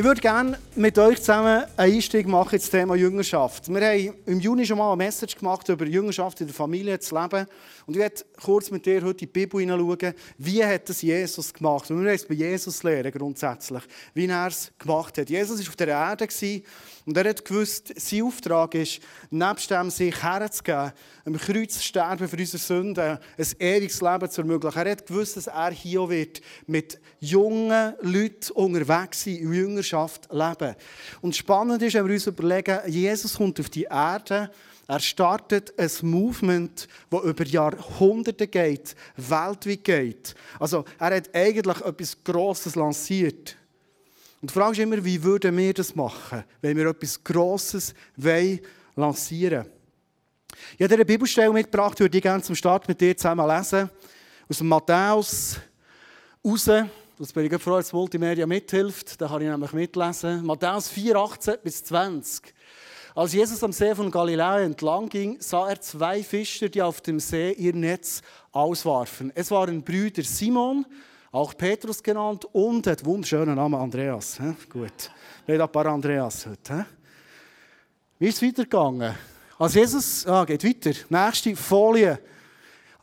Ich würde gerne mit euch zusammen einen Einstieg machen ins Thema Jüngerschaft. Wir haben im Juni schon mal eine Message gemacht über Jüngerschaft in der Familie zu leben. Und ich werde kurz mit dir heute in die Bibel hineinschauen, wie hat das Jesus gemacht. Und wir wollen es bei Jesus lernen, grundsätzlich, wie er es gemacht hat. Jesus war auf der Erde und er hat gewusst, sein Auftrag ist, nebst dem sich herzugeben, am Kreuz zu sterben für unsere Sünden, ein ewiges Leben zu ermöglichen. Er hat gewusst, dass er hier wird mit jungen Leuten unterwegs sein, in Jüngerschaft leben. Und spannend ist, wenn wir uns überlegen, Jesus kommt auf die Erde, er startet ein Movement, das über Jahrhunderte geht, weltweit geht. Also er hat eigentlich etwas Grosses lanciert. Und die Frage immer, wie würden wir das machen, wenn wir etwas Grosses lancieren wollen? Ich habe eine Bibelstelle mitgebracht, würde ich gerne zum Start mit dir zusammen lesen. Aus dem Matthäus raus. Das bin ich froh, dass Multimedia mithilft. Da kann ich nämlich mitlesen. Matthäus 4, 18 bis 20. Als Jesus am See von Galiläa entlang ging, sah er zwei Fischer, die auf dem See ihr Netz auswarfen. Es waren Brüder Simon, auch Petrus genannt, und der wunderschöne Name Andreas. He? Gut, haben ein paar Andreas heute. He? Wie ist es weitergegangen? Als Jesus, ah, geht weiter, nächste Folie.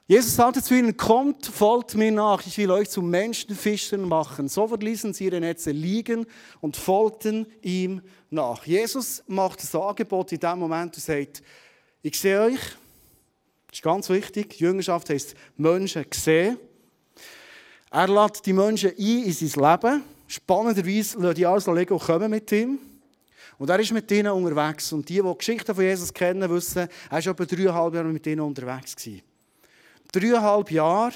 Jesus sagte zu ihnen, kommt, folgt mir nach, ich will euch zu Menschenfischern machen. So verließen sie ihre Netze liegen und folgten ihm nach. Jesus macht das Angebot in dem Moment und sagt, ich sehe euch, das ist ganz wichtig, Jüngerschaft heisst Menschen sehen. Er lädt die Menschen ein in sein Leben. Spannenderweise lassen die alles und kommen mit ihm. Und er ist mit ihnen unterwegs. Und die, die die Geschichte von Jesus kennen, wissen, er war etwa dreieinhalb Jahre mit ihnen unterwegs. Dreieinhalb Jahre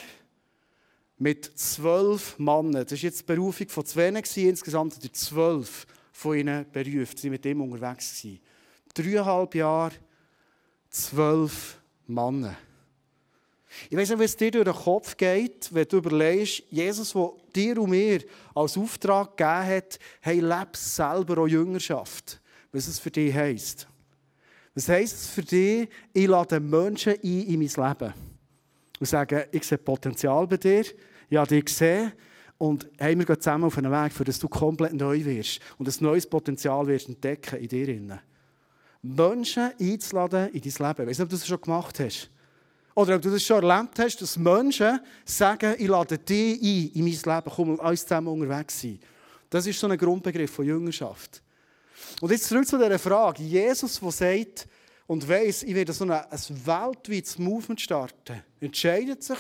mit zwölf Männern. Das war jetzt die Berufung von zwei. Insgesamt hat zwölf von ihnen berufen. Sie mit ihm unterwegs. Gewesen. Dreieinhalb Jahre, zwölf Männer. Ich weiß nicht, wie es dir durch den Kopf geht, wenn du überlegst, Jesus, der dir und mir als Auftrag gegeben hat, hey, lebe selber auch Jüngerschaft. Was es für dich heisst. Was heisst es für dich, ich lade Menschen ein in mein Leben. Und sage, ich sehe Potenzial bei dir, ich habe dich gesehen und hey, wir gehen zusammen auf einen Weg, für dass du komplett neu wirst und ein neues Potenzial wirst entdecken in dir. Menschen einzuladen in dein Leben. Ich weiß nicht, ob du das schon gemacht hast. Oder ob du das schon erlebt hast, dass Menschen sagen, ich lade dich ein in mein Leben, komm, alles zusammen unterwegs sein. Das ist so ein Grundbegriff von Jüngerschaft. Und jetzt zurück zu dieser Frage. Jesus, der sagt und weiss, ich werde so ein, ein weltweites Movement starten, entscheidet sich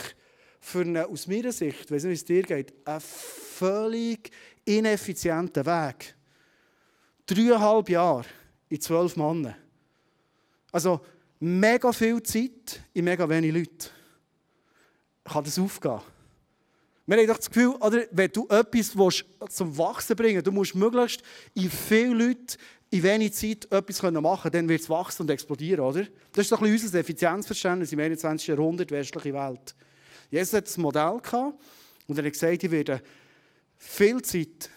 für einen, aus meiner Sicht, ich weiß nicht, wie es dir geht, einen völlig ineffizienten Weg. Dreieinhalb Jahre in zwölf Monaten. Also, mega viel Zeit in mega wenig Leute. Kann das aufgehen? Wir haben doch das Gefühl, oder, wenn du etwas willst, zum Wachsen bringen willst, du musst möglichst in viele Leute in wenig Zeit etwas machen können, dann wird es wachsen und explodieren, oder? Das ist doch ein unser Effizienzverständnis im 21. Jahrhundert, westliche Welt. Jesus hat ein Modell gehabt und er hat gesagt, ich werde viel Zeit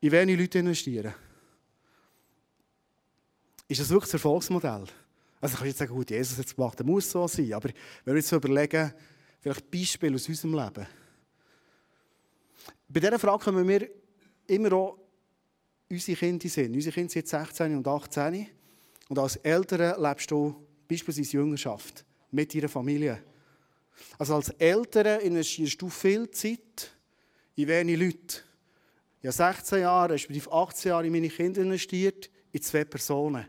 in wenig Leute investieren. Ist das wirklich das Erfolgsmodell? Also ich kann jetzt sagen, gut, Jesus hat es gemacht, er muss so sein. Aber wenn wir jetzt überlegen, vielleicht Beispiele aus unserem Leben. Bei dieser Frage kommen wir immer auch unsere Kinder sind. Unsere Kinder sind 16 und 18. Und als Eltern lebst du beispielsweise Jüngerschaft mit ihrer Familie. Also als Eltern investierst du viel Zeit in wenig Leute. Ich habe 16 Jahre, respektive 18 Jahre in meine Kinder investiert, in zwei Personen.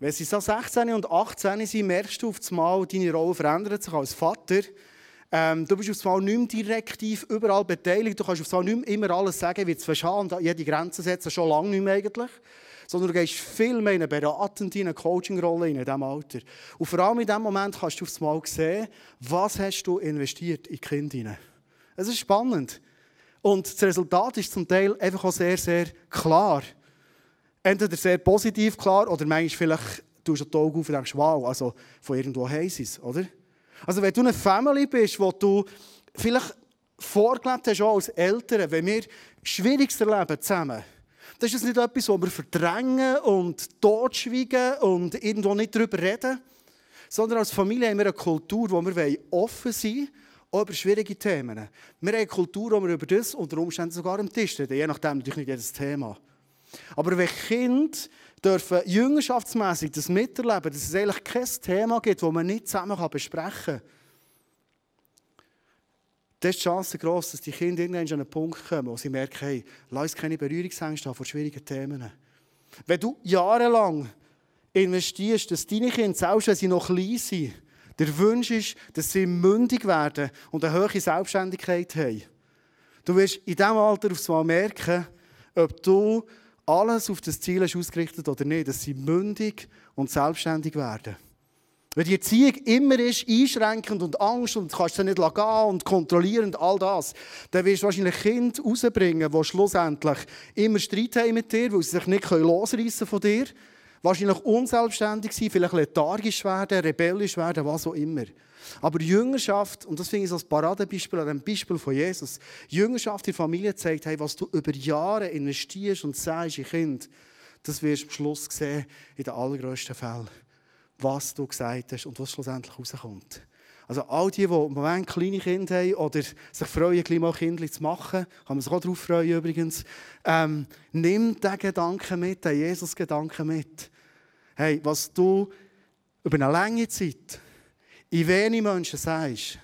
Wenn sie so 16 und 18 sind, merkst du auf einmal, deine Rolle verändert sich als Vater. Ähm, du bist auf einmal nicht mehr direktiv überall beteiligt. Du kannst auf einmal nicht mehr immer alles sagen, wie es und jede Grenze setzen, schon lange nicht mehr eigentlich. Sondern du gehst viel mehr in eine beratende, in eine Coaching-Rolle in diesem Alter. Und vor allem in diesem Moment kannst du auf einmal sehen, was hast du investiert in die Kinder. Es ist spannend. Und das Resultat ist zum Teil einfach auch sehr, sehr klar entweder sehr positiv klar oder manchmal vielleicht tust du die Augen auf und denkst, wow, also von irgendwo sie es, oder? Also wenn du eine Family bist, wo du vielleicht vorgelebt hast, auch als Eltern, wenn wir Schwieriges erleben zusammen, das ist nicht etwas, was wir verdrängen und totschweigen und irgendwo nicht darüber reden, sondern als Familie haben wir eine Kultur, wo wir offen sein Auch über schwierige Themen. Wir haben eine Kultur, wo wir über das unter Umständen sogar am Tisch reden, je nachdem natürlich nicht jedes Thema. Aber wenn Kinder dürfen jüngerschaftsmässig das miterleben, dass es eigentlich kein Thema gibt, das man nicht zusammen besprechen kann, dann ist die Chance gross, dass die Kinder irgendwann an einen Punkt kommen, wo sie merken, hey, lass keine Berührungsängste haben vor schwierigen Themen. Wenn du jahrelang investierst, dass deine Kinder, selbst wenn sie noch klein sind, der Wunsch ist, dass sie mündig werden und eine hohe Selbstständigkeit haben. Du wirst in diesem Alter aufs Mal merken, ob du alles auf das Ziel hast ausgerichtet oder nicht, dass sie mündig und selbstständig werden. Wenn die Erziehung immer ist, einschränkend und Angst und kannst sie nicht gehen und kontrollierend, all das, dann wirst du wahrscheinlich Kinder rausbringen, die schlussendlich immer Streit haben mit dir, weil sie sich nicht losreißen von dir. Wahrscheinlich unselbstständig sein, vielleicht lethargisch werden, rebellisch werden, was auch immer. Aber Jüngerschaft, und das finde ich als Paradebeispiel an dem Beispiel von Jesus, Jüngerschaft in Familie zeigt, hey, was du über Jahre investierst und sagst in Kind, das wirst du am Schluss sehen, in den allergrößten Fällen was du gesagt hast und was schlussendlich rauskommt. Also all die, die im Moment kleine Kinder haben oder sich freuen, gleich mal Kinder zu machen, kann man sich auch darauf freuen übrigens, ähm, nimm diesen Gedanken mit, den Jesus-Gedanken mit. Hey, was du über eine lange Zeit in wenig Menschen sagst,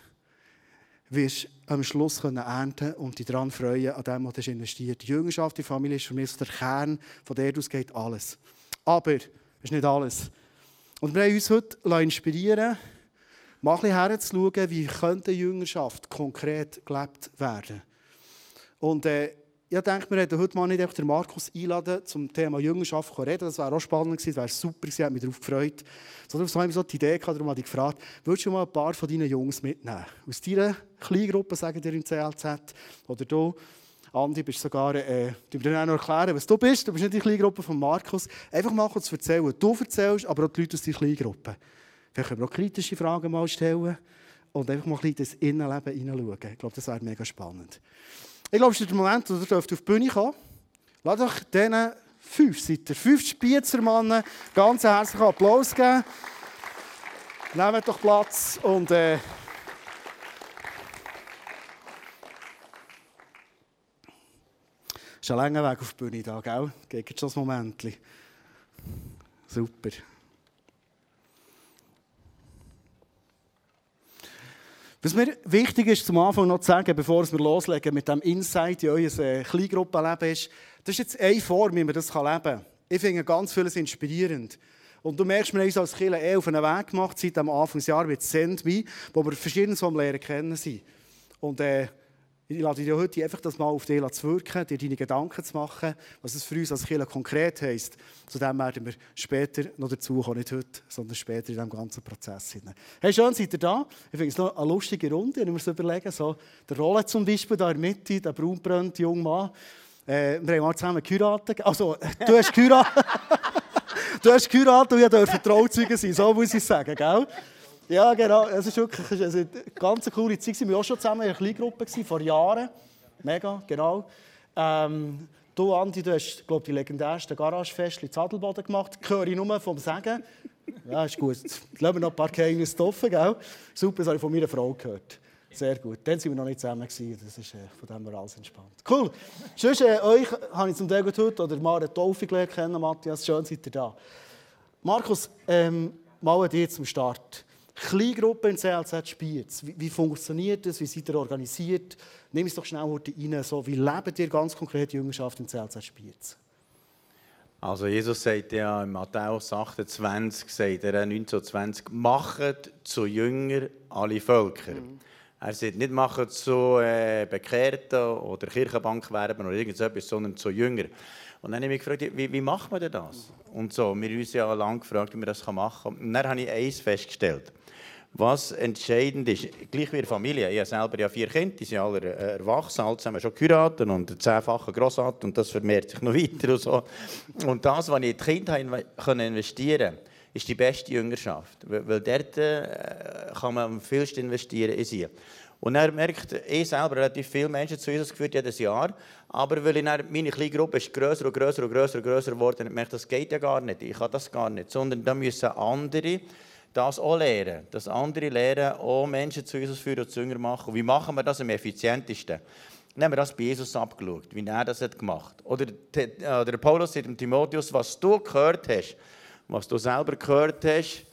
wirst du am Schluss können ernten und dich daran freuen, an dem, was du investiert Die Jüngerschaft, die Familie ist für mich der Kern, von der aus geht alles. Aber, das ist nicht alles. Und wir haben uns heute inspirieren mal herzuschauen, wie könnte Jüngerschaft konkret gelebt werden. Und äh, ich denke, wir hätten heute mal nicht einfach den Markus einladen zum Thema Jüngerschaft zu reden. Das wäre auch spannend gewesen, das wäre super gewesen, ich habe mich darauf gefreut. Sondern so haben wir so die Idee gehabt, darum habe ich gefragt, würdest du mal ein paar von deinen Jungs mitnehmen? Aus deiner Kleingruppe, sagen dir im CLZ, oder du, Andi, bist sogar, äh, du dir auch noch erklären, was du bist. Du bist nicht die Kleingruppe von Markus. Einfach mal kurz erzählen. Du erzählst, aber auch die Leute aus deiner Kleingruppe. Vielleicht können wir auch kritische Fragen mal stellen und einfach mal ein bisschen ins Innenleben hineinschauen. Ich glaube, das wäre mega spannend. Ich glaube, es ist der Moment, wo du auf die Bühne kommen Lass doch diesen fünf, seid ihr fünf Spiezermannen ganz herzlichen Applaus geben. Nehmt doch Platz und... Äh, ist ein langer Weg auf die Bühne da, gell? Geht schon ein Moment. Super. Was mir wichtig ist, zum Anfang noch zu sagen, bevor wir loslegen mit dem Insight in euer äh, Kleingruppenleben, ist, das ist jetzt eine Form, wie man das leben kann. Ich finde ganz vieles inspirierend. Und du merkst, wir haben uns als Kirche eh auf einen Weg gemacht, seit dem Anfangsjahr mit Sendme, wo wir verschiedene vom Lehren kennen. Und äh, ich lade dich heute einfach das mal auf dich zu wirken, dir deine Gedanken zu machen, was es für uns als Kirche konkret heisst. Zu dem werden wir später noch dazu kommen, nicht heute, sondern später in diesem ganzen Prozess. Hey, schön, seid ihr da. Ich finde es noch eine lustige Runde, wenn wir uns überlegen. So, der Rolle zum Beispiel da in der Mitte, der braunbrönte junge Mann. Äh, wir haben mal zusammen geheiratet. Also, du hast geheiratet. du hast geheiratet und ich durfte Trauzeuge sein, so muss ich sagen, gell? Ja, genau. Es ist wirklich eine ganz coole Zeit. Wir waren auch schon zusammen in einer Kleingruppe vor Jahren. Mega, genau. Ähm, du, Andi, du hast, glaube die legendärste Garagefest in Zadelboden gemacht. Das höre ich nur vom Sagen. Ja, ist gut. Lassen wir noch ein paar Geheimnisse offen, gell? Super, das habe ich von meiner Frau gehört. Sehr gut. Dann waren wir noch nicht zusammen. Gewesen. Das ist, äh, von dem wir alles entspannt. Cool. Sonst, äh, euch habe ich zum Teil heute oder mal eine Taufe gelernt kennen, Matthias. Schön, seid ihr da. Markus, ähm, mal dir zum Start. Kleingruppe in CLZ Spiez. Wie, wie, funktioniert das? Wie seid ihr organisiert? Nimm es doch schnell heute rein. So, wie lebt ihr ganz konkret die Jüngerschaft in CLZ Spiez? Also Jesus sagt ja in Matthäus 28, sagt er 1920, macht zu Jünger alle Völker. Mhm. Er sagt nicht machen zu äh, Bekehrten oder Kirchenbankwerben oder irgendetwas, sondern zu Jünger. Und dann habe ich mich gefragt, wie, wie macht man denn das? Und so, wir haben uns ja lange gefragt, wie man das machen kann. Und dann habe ich eins festgestellt. Was entscheidend ist, gleich wie Familie, ich habe selber ja vier Kinder, die sind alle erwachsen, alle zusammen schon geheiratet und ein zehnfacher Grossart und das vermehrt sich noch weiter und so. Und das, was ich in die Kinder investieren konnte, ist die beste Jüngerschaft, weil dort äh, kann man am vielsten investieren in sie. Und er merkt, ich selber relativ viele Menschen zu Jesus geführt jedes Jahr, aber weil ich dann, meine kleine Gruppe ist grösser und grösser und grösser und grösser geworden, ich merke, das geht ja gar nicht, ich kann das gar nicht, sondern da müssen andere das auch lernen, dass andere lernen, auch Menschen zu Jesus führen und zu Jünger machen. Wie machen wir das am effizientesten? Haben wir das bei Jesus abgeschaut, wie er das hat gemacht hat. Oder der Paulus sagt dem Timotheus, was du gehört hast, was du selber gehört hast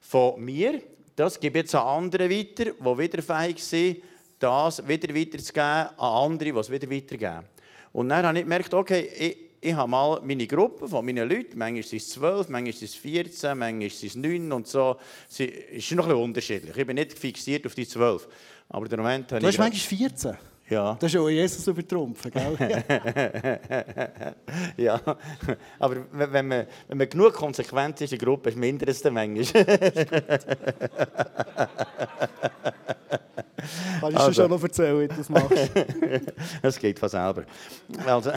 von mir, das gebe jetzt an andere weiter, die wieder fähig sind, das wieder weiterzugeben an andere, die es wieder weitergeben. Und dann habe ich gemerkt, okay, ich, ich habe mal meine Gruppe von meinen Leuten, manchmal sind es 12, manchmal sind es 14, manchmal sind es 9 und so. Es ist noch ein bisschen unterschiedlich. Ich bin nicht fixiert auf die 12. Aber der Moment du hast manchmal 14? Ja. Das ist auch Jesus übertrumpfen, gell? ja, aber wenn man, wenn man genug konsequent ist in der Gruppe, ist mindert es dann manchmal. Kannst du also. schon noch erzählen, wie du das machst? das geht von selber. Also,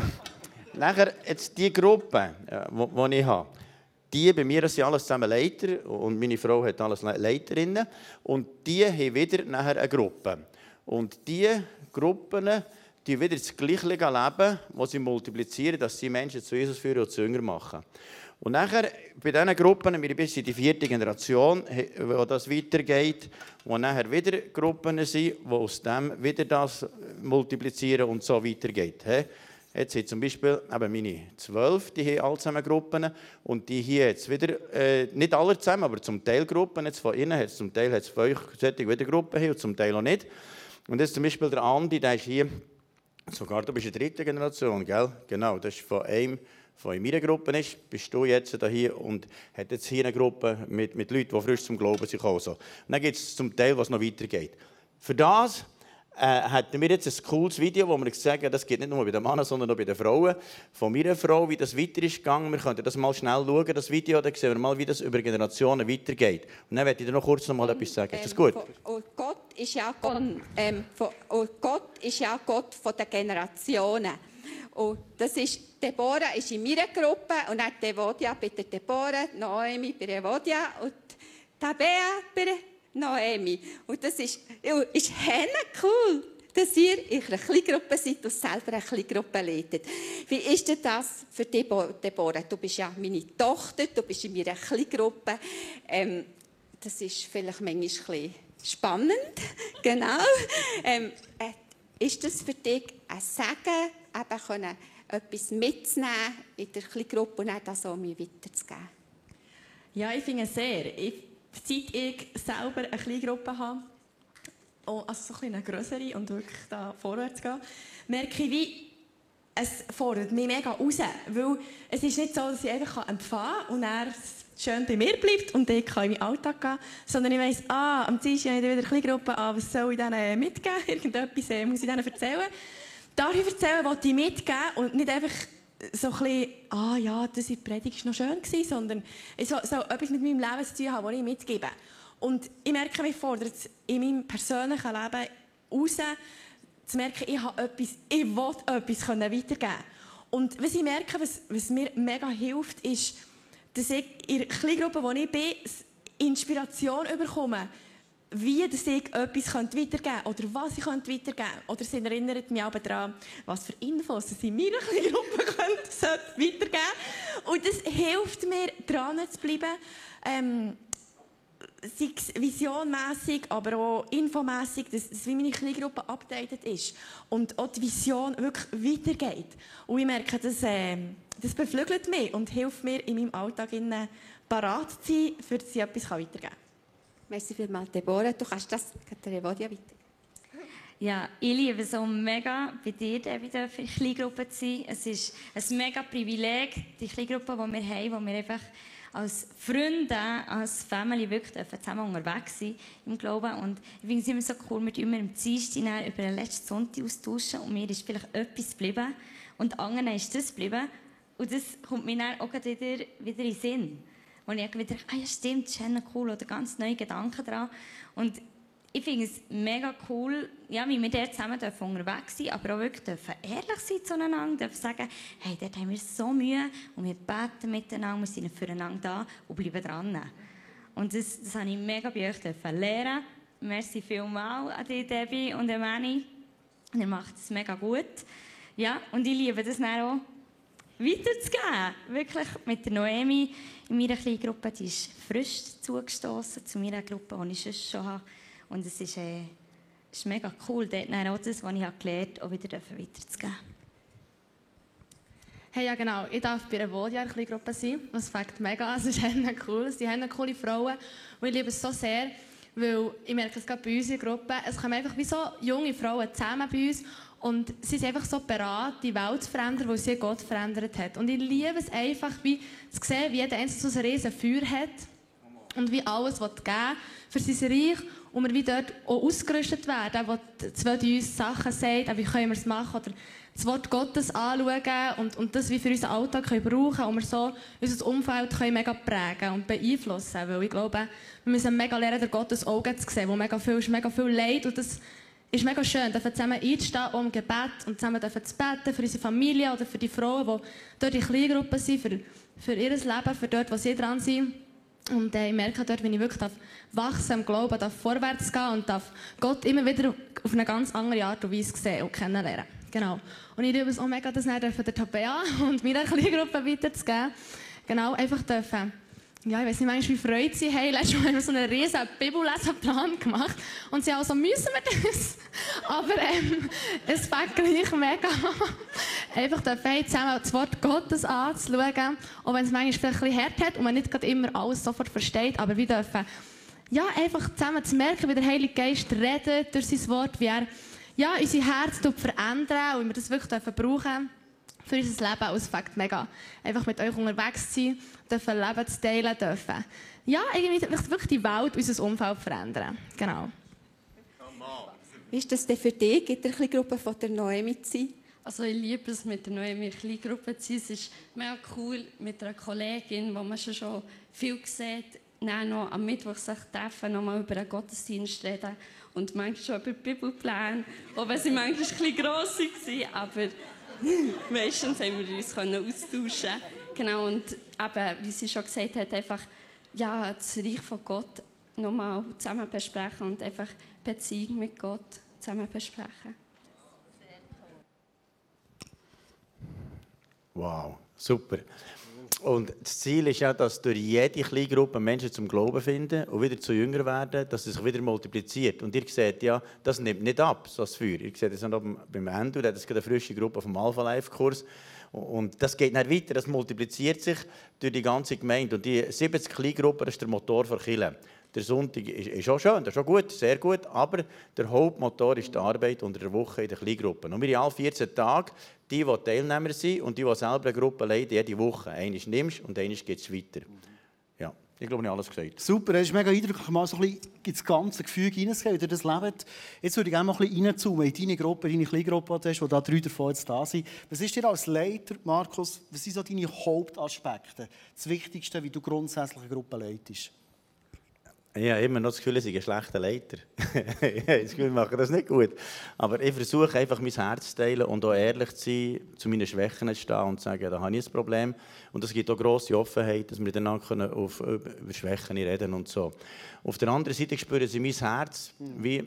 nachher, jetzt die Gruppe, die äh, ich habe, die bei mir sind alles zusammen Leiter und meine Frau hat alles Leiterinnen und die haben wieder nachher eine Gruppe. Und diese Gruppen, die wieder das gleiche Leben, das sie multiplizieren, dass sie Menschen zu Jesus führen und zu Jünger machen. Und nachher, bei diesen Gruppen, wir sind in die vierte Generation, wo das weitergeht, wo nachher wieder Gruppen sind, die aus dem wieder das multiplizieren und so weitergeht. Jetzt sind zum Beispiel eben meine zwölf, die haben alle zusammen Gruppen und die hier jetzt wieder, äh, nicht alle zusammen, aber zum Teil Gruppen, jetzt von innen hat zum Teil hat es fünf solche wieder Gruppen und zum Teil auch nicht. Und jetzt zum Beispiel der Andi, der ist hier, sogar du bist in der dritten Generation, gell? Genau, das ist von einem, von meiner Gruppe ist, bist du jetzt hier und hat jetzt hier eine Gruppe mit, mit Leuten, die frisch zum Glauben sind. Und dann gibt es zum Teil, was noch weitergeht. Für das äh, hatten wir jetzt ein cooles Video, wo wir haben, das geht nicht nur bei den Männern, sondern auch bei den Frauen. Von meiner Frau, wie das weiter ist gegangen. Wir können das mal schnell schauen, das Video, dann sehen wir mal, wie das über Generationen weitergeht. Und dann werde ich dir noch kurz noch mal etwas sagen. Ist das gut? Oh Gott ist ja Gott, ähm, oh Gott ist ja Gott von den Generationen. Und das ist, Deborah ist in meiner Gruppe und dann Devodia bei der Deborah, Noemi bei Evodia und Tabea bei Noemi. Und das ist, ist cool, dass ihr in einer Kleingruppe seid und selber eine Kleingruppe leitet. Wie ist denn das für dich, Deborah? Du bist ja meine Tochter, du bist in meiner Kleingruppe. Ähm, das ist vielleicht manchmal ein spannend, genau. Ähm, äh, ist das für dich ein Segen, eben können, etwas mitzunehmen in der Kleingruppe und das auch mir weiterzugeben? Ja, ich finde es sehr. Ich seit ich selber eine kleine Gruppe habe, oh, also so eine größere und wirklich da vorwärts gehen, merke ich, wie es fordert mich mega raus. Weil es ist nicht so, dass ich einfach empfangen kann und er schön bei mir bleibt und ich kann in meinen Alltag gehen, sondern ich weiss, ah, am Dienstag habe ich wieder eine kleine Gruppe, ah, was soll ich denen mitgeben? Irgendetwas äh, muss ich denen erzählen. Ich erzählen, was ich mitgeben und nicht einfach so ein bisschen, ah ja, das die Predigt noch schön, gewesen, sondern so, so etwas mit meinem Leben zu tun haben, das ich mitgebe. Und ich merke, mich fordert es in meinem persönlichen Leben raus, zu merken, ich habe etwas, ich will etwas weitergeben Und was ich merke, was, was mir mega hilft, ist, dass ich in der Kleingruppe, wo ich bin, Inspiration bekomme, wie dass ich etwas weitergeben könnte oder was ich weitergeben könnte. Oder sie erinnert mich auch daran, was für Infos sie in meiner Gruppe weitergeben können. Und das hilft mir, dran zu bleiben. Ähm, sei es visionmässig, aber auch infomässig, dass, dass wie meine Kleingruppe updated ist und auch die Vision wirklich weitergeht. Und ich merke, dass, äh, das beflügelt mich und hilft mir in meinem Alltag parat zu sein, für ich etwas weitergeben kann. Merci vielmals, Deborah. Du kannst das, Evodia, weiter. Ja, ich liebe es so mega, bei dir wieder in Kleingruppe zu sein. Es ist ein mega Privileg, die Kleingruppe, die wir haben, wo wir einfach als Freunde, als Family wirklich zusammen unterwegs sind im Glauben. Und ich finde es immer so cool, mit immer im Dienstag über den letzten Sonntag austauschen und mir ist vielleicht etwas geblieben und anderen ist das geblieben. Und das kommt mir dann auch wieder, wieder in den Sinn wo ich wieder ah ja stimmt, das ist cool oder ganz neue Gedanken dran. Und ich finde es mega cool, ja, wie wir dort zusammen dürfen unterwegs sind, aber auch wirklich dürfen ehrlich sein zueinander, dürfen sagen, hey, dort haben wir so Mühe und wir beten miteinander, wir sind füreinander da und bleiben dran. Und das, das habe ich mega bei euch dürfen lernen. Merci vielmals an dich, Debbie und an Manny. Ihr macht es mega gut. Ja, und ich liebe das auch, weiterzugeben. Wirklich mit der Noemi in meiner kleinen Gruppe, die ist frisch zugestoßen zu meiner Gruppe, die ich sonst schon habe. Und es ist, äh, ist mega cool, dort auch das, was ich gelernt habe, auch wieder weiterzugeben. Hey, ja genau. Ich darf bei einer Wohljahr Gruppe sein. Das fängt mega an. Es ist cool. Sie haben coole Frauen. Und ich liebe es so sehr, weil ich merke es gerade bei uns in der Gruppe, es kommen einfach wie so junge Frauen zusammen bei uns und sie sind einfach so bereit, die Welt zu verändern, weil sie Gott verändert hat. Und ich liebe es einfach, wie zu sehen, wie jeder Einzelne so ein riesen Feuer hat und wie alles geben für sein Reich und wir wie dort auch ausgerüstet werden, wo zwei uns Sachen sagt, wie können wir es machen oder das Wort Gottes anschauen und, und das wie für unseren Alltag können brauchen und wir so unser Umfeld können mega prägen und beeinflussen Weil ich glaube, wir müssen mega lernen, Gottes Augen zu sehen, wo mega viel ist, mega viel Leid und das ist mega schön, dürfen zusammen einstehen um Gebet und zusammen zu beten für unsere Familie oder für die Frauen, die dort in Kleingruppen sind, für, für ihr Leben, für dort, wo sie dran sind. Und äh, ich merke dort, wenn ich wirklich wachsen im Glauben, darf vorwärts gehen und darf Gott immer wieder auf eine ganz andere Art und Weise sehen und kennenlernen. Genau. Und ich liebe es auch mega, das dann der Tabea und meiner Kleingruppe weiterzugeben. Genau, einfach dürfen ja, ich weiß nicht manchmal, wie Freude sie haben. Letztes Mal haben wir so einen riesen Bibellesenplan gemacht. Und sie haben so, müssen wir das? Aber ähm, es fängt gleich mega Einfach dürfen zusammen das Wort Gottes anzuschauen. Auch wenn es manchmal vielleicht ein bisschen hart hat und man nicht immer alles sofort versteht. Aber wir dürfen ja, einfach zusammen zu merken, wie der Heilige Geist redet durch sein Wort, wie er ja, unser Herz verändert und wie wir das wirklich brauchen dürfen für unser Leben. Es fängt mega einfach mit euch unterwegs zu sein dürfen Leben zu teilen dürfen. Ja, irgendwie wirklich die Welt, unser Umfeld verändern. Genau. Wie ist das denn für dich, in der Gruppe von der Noemi zu sein? Also ich liebe es, mit der Noemi in Gruppe zu sein. Es ist mega cool mit einer Kollegin, wo man schon, schon viel sieht, dann noch am Mittwoch sich treffen, nochmal über einen Gottesdienst reden und manchmal schon über Bibelpläne, auch wenn sie manchmal ein bisschen gross waren, aber meistens haben wir uns austauschen Genau, und eben, wie sie schon gesagt hat, einfach ja, das Reich von Gott nochmal zusammen besprechen und einfach Beziehung mit Gott zusammen besprechen. Wow, super. Und das Ziel ist ja, dass durch jede kleine Gruppe Menschen zum Glauben finden und wieder zu Jünger werden, dass es sich wieder multipliziert. Und ihr seht ja, das nimmt nicht ab, so das Feuer. Ihr seht es noch beim Ende, das ist eine frische Gruppe vom Alpha Life Kurs. Und das geht nicht weiter, das multipliziert sich durch die ganze Gemeinde. Und die 70 Kleingruppen ist der Motor für Kirche. Der Sonntag ist, ist auch schön, das ist auch gut, sehr gut, aber der Hauptmotor ist die Arbeit unter der Woche in den Kleingruppen. Und wir haben alle 14 Tage, die, die Teilnehmer sind und die, die selber eine Gruppe leiten, jede Woche. Eines nimmst und eines geht es weiter. Ich glaube, ich habe alles gesagt. Super, es ist mega eindrücklich, mal so ein bisschen ins ganze Gefüge hineinzugehen, wie das lebt. Jetzt würde ich gerne mal ein bisschen reinzoomen in deine Gruppe, deine Kleingruppe, die hast, wo da drei davon jetzt da sind. Was ist dir als Leiter, Markus, was sind so deine Hauptaspekte? Das Wichtigste, wie du grundsätzlich eine Gruppe leitest? Ich habe immer noch das Gefühl, ich sei ein schlechter Leiter. ich habe das Gefühl, ich mache das nicht gut. Aber ich versuche einfach, mein Herz zu teilen und auch ehrlich zu sein, zu meinen Schwächen zu stehen und zu sagen, da habe ich ein Problem. Und es gibt auch grosse Offenheit, dass wir dann auf, über Schwächen reden und so. Auf der anderen Seite spüren sie mein Herz, wie,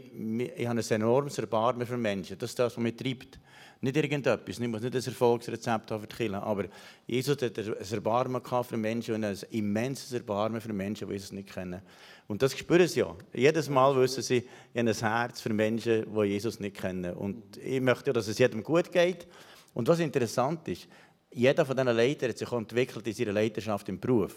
ich habe ein enormes Erbarmen für Menschen. Das ist das, was mich treibt. Nicht irgendetwas, ich muss nicht ein Erfolgsrezept haben für die Kirche, aber Jesus hat ein Erbarmen für Menschen und ein immenses Erbarmen für Menschen, die Jesus nicht kennen. Und das spüren sie ja. Jedes Mal wissen sie, ich habe ein Herz für Menschen, die Jesus nicht kennen. Und ich möchte ja, dass es jedem gut geht. Und was interessant ist, jeder von diesen Leitern hat sich auch entwickelt in seiner Leiterschaft im Beruf.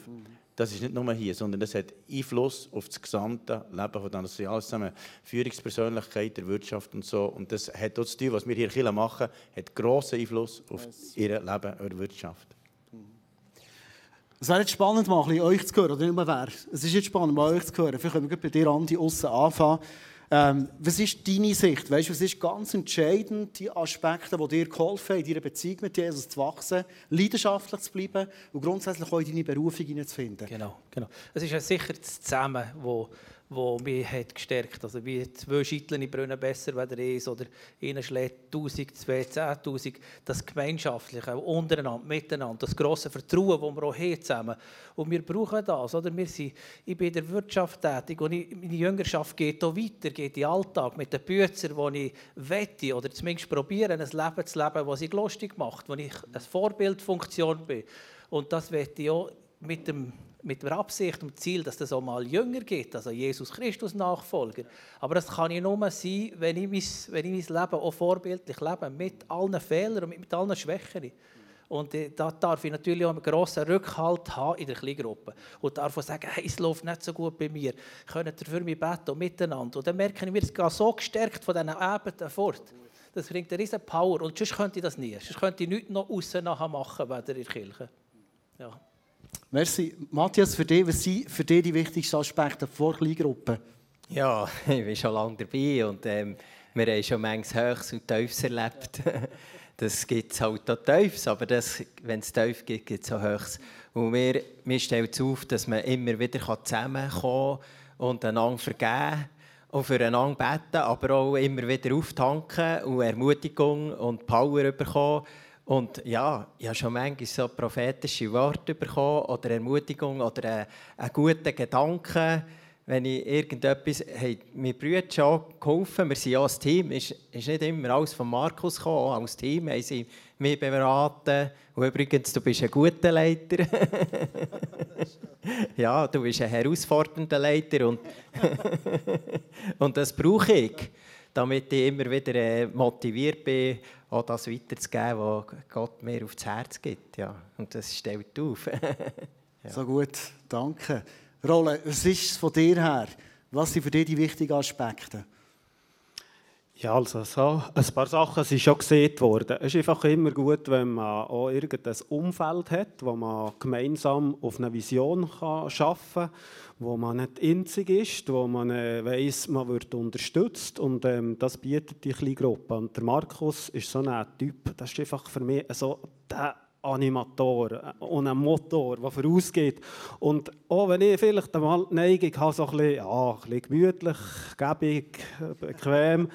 Das ist nicht nur hier, sondern das hat Einfluss auf das gesamte Leben von denen. Das sind alles zusammen Führungspersönlichkeit der Wirtschaft und so. Und das hat auch zu tun, was wir hier in machen, hat grossen Einfluss auf ihr Leben der Wirtschaft. Es wäre jetzt spannend, mal euch zu hören, oder nicht mehr wer. Es ist jetzt spannend, mal euch zu hören. Vielleicht können wir bei dir, Andi, außen anfangen. Ähm, was ist deine Sicht? Weißt, was ist ganz entscheidend, die Aspekte, die dir geholfen haben, in deiner Beziehung mit Jesus zu wachsen, leidenschaftlich zu bleiben und grundsätzlich auch in deine Berufung hineinzufinden? Genau, genau. Es ist ja sicher das Zusammen, wo wo mich hat gestärkt Also wie zwei Schitteln brennen besser als eins oder einer schlägt 1000, zwei, 10'000. Das Gemeinschaftliche, untereinander, miteinander, das grosse Vertrauen, das wir auch haben zusammen. Und wir brauchen das. Oder? Wir sind, ich bin in der Wirtschaft tätig und ich, meine Jüngerschaft geht auch weiter, geht in den Alltag mit den Büchern, wo ich wette oder zumindest probiere, ein Leben zu leben, das sich lustig macht, wo ich eine Vorbildfunktion bin. Und das wette ich auch mit dem mit der Absicht und Ziel, dass das auch mal Jünger gibt, also Jesus Christus Nachfolger. Aber das kann ich nur sein, wenn ich mein, wenn ich mein Leben auch vorbildlich lebe, mit allen Fehlern und mit, mit allen Schwächen. Und äh, da darf ich natürlich auch einen grossen Rückhalt haben in der Kleingruppe. Und darf auch sagen, hey, es läuft nicht so gut bei mir. Könnt ihr für mich beten und miteinander. Und dann merken wir, es geht so gestärkt von diesen Abenden fort. Das bringt eine riesen Power. Und sonst könnte ich das nie. Sonst könnte ich nichts noch außen machen, weder in der Kirche. Ja. Merci. Matthias, für dich, was sind für dich die wichtigsten Aspekte vor Kleingruppen? Ja, ich bin schon lange dabei und ähm, wir haben schon manchmal Höchst und Tiefs erlebt. das gibt es halt auch Tiefs, aber wenn es tief gibt, gibt es auch Höchst. Und mir, mir stellt es auf, dass man immer wieder zusammenkommen kann und einander vergeben und füreinander beten, aber auch immer wieder auftanken und Ermutigung und Power bekommen und ja, ich habe schon manchmal so prophetische Worte bekommen oder Ermutigung oder einen, guten Gedanken. Wenn ich irgendetwas, hey, mir Brüder schon geholfen, wir sind ja ein Team, ist, ist nicht immer alles von Markus gekommen, als Team haben sie mich beraten. Und übrigens, du bist ein guter Leiter. ja, du bist ein herausfordernder Leiter und, und das brauche ich, damit ich immer wieder äh, motiviert bin, auch das weiterzugeben, was Gott mir aufs Herz gibt. Ja. Und das stellt auf. ja. So gut, danke. Rolle, was ist von dir her? Was sind für dich die wichtigen Aspekte? Ja, also so ein paar Sachen sind schon gesehen worden. Es ist einfach immer gut, wenn man auch irgendein Umfeld hat, wo man gemeinsam auf eine Vision kann arbeiten kann, wo man nicht einzig ist, wo man äh, weiß, man wird unterstützt und ähm, das bietet die kleine Gruppe. Und der Markus ist so ein Typ, das ist einfach für mich so der Animator und ein Motor, der vorausgeht. Und auch wenn ich vielleicht einmal die Neigung habe, so ein bisschen, ja, ein bisschen gemütlich, gebig, bequem,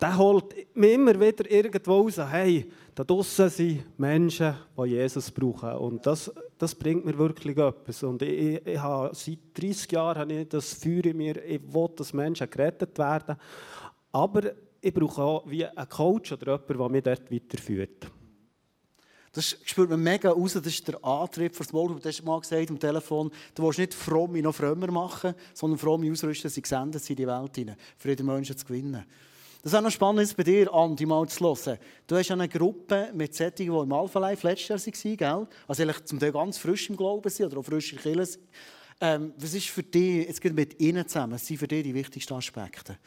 der holt mich immer wieder irgendwo raus, hey, da draußen sind Menschen, die Jesus brauchen. Und das, das bringt mir wirklich etwas. Und ich, ich habe, seit 30 Jahren habe ich das Feuer in mir, ich will, dass Menschen gerettet werden. Aber ich brauche auch wie einen Coach oder jemanden, der mich dort weiterführt. Das spürt man mega raus, das ist der Antrieb für das Wohl. Du hast mal gesagt am Telefon, du willst nicht fromme noch frömmer machen, sondern fromme ausrüsten, sie gesendet sind in die Welt hinein, für jeden Menschen zu gewinnen. Das ist auch noch spannend bei dir, Andi, mal zu hören. Du hast eine Gruppe mit Sättigen, die im Alpha Life letztes Jahr waren, gell? Also eigentlich zum Teil ganz frisch im Glauben sind oder auch frisch in Kirche ähm, Was ist für dich, jetzt geht mit ihnen zusammen, was sind für dich die wichtigsten Aspekte?